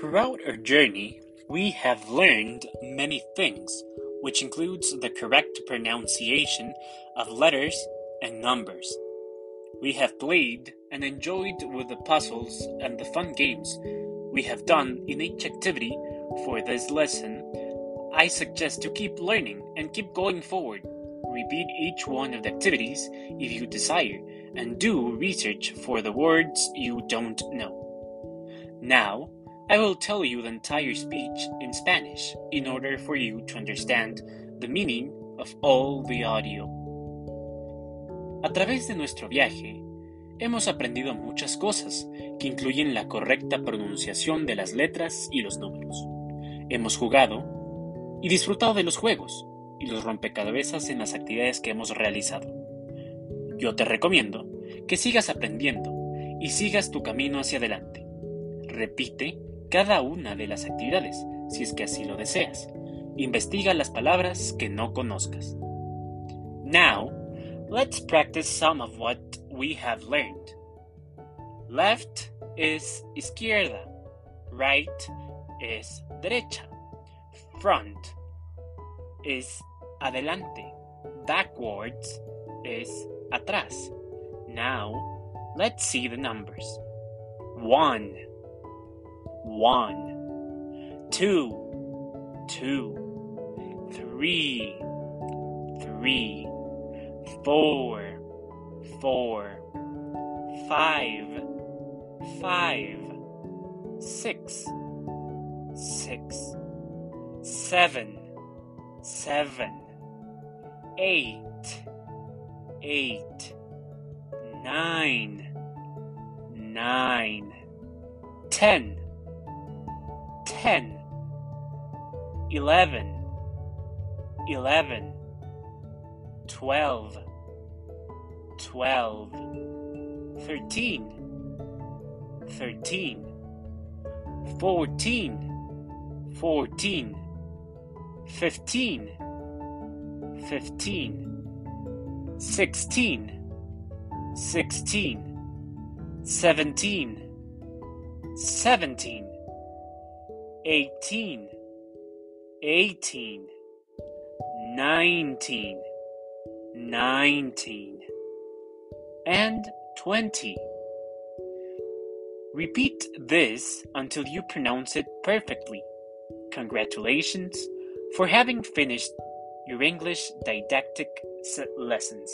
Throughout our journey, we have learned many things, which includes the correct pronunciation of letters and numbers. We have played and enjoyed with the puzzles and the fun games we have done in each activity for this lesson. I suggest to keep learning and keep going forward. Repeat each one of the activities if you desire and do research for the words you don't know. Now, I will tell you the entire speech in Spanish in order for you to understand the meaning of all the audio. A través de nuestro viaje, hemos aprendido muchas cosas que incluyen la correcta pronunciación de las letras y los números. Hemos jugado y disfrutado de los juegos y los rompecabezas en las actividades que hemos realizado. Yo te recomiendo que sigas aprendiendo y sigas tu camino hacia adelante. Repite cada una de las actividades, si es que así lo deseas. Investiga las palabras que no conozcas. Now, let's practice some of what we have learned. Left is izquierda, right is derecha, front is adelante, backwards is atrás. Now, let's see the numbers. One one, two, two, three, three, four, four, five, five, six, six, seven, seven, eight, eight, nine, nine, ten ten, eleven, eleven, twelve, twelve, thirteen, thirteen, fourteen, fourteen, fifteen, fifteen, sixteen, sixteen, seventeen, seventeen eighteen, eighteen, nineteen, nineteen, and twenty. Repeat this until you pronounce it perfectly. Congratulations for having finished your English didactic lessons.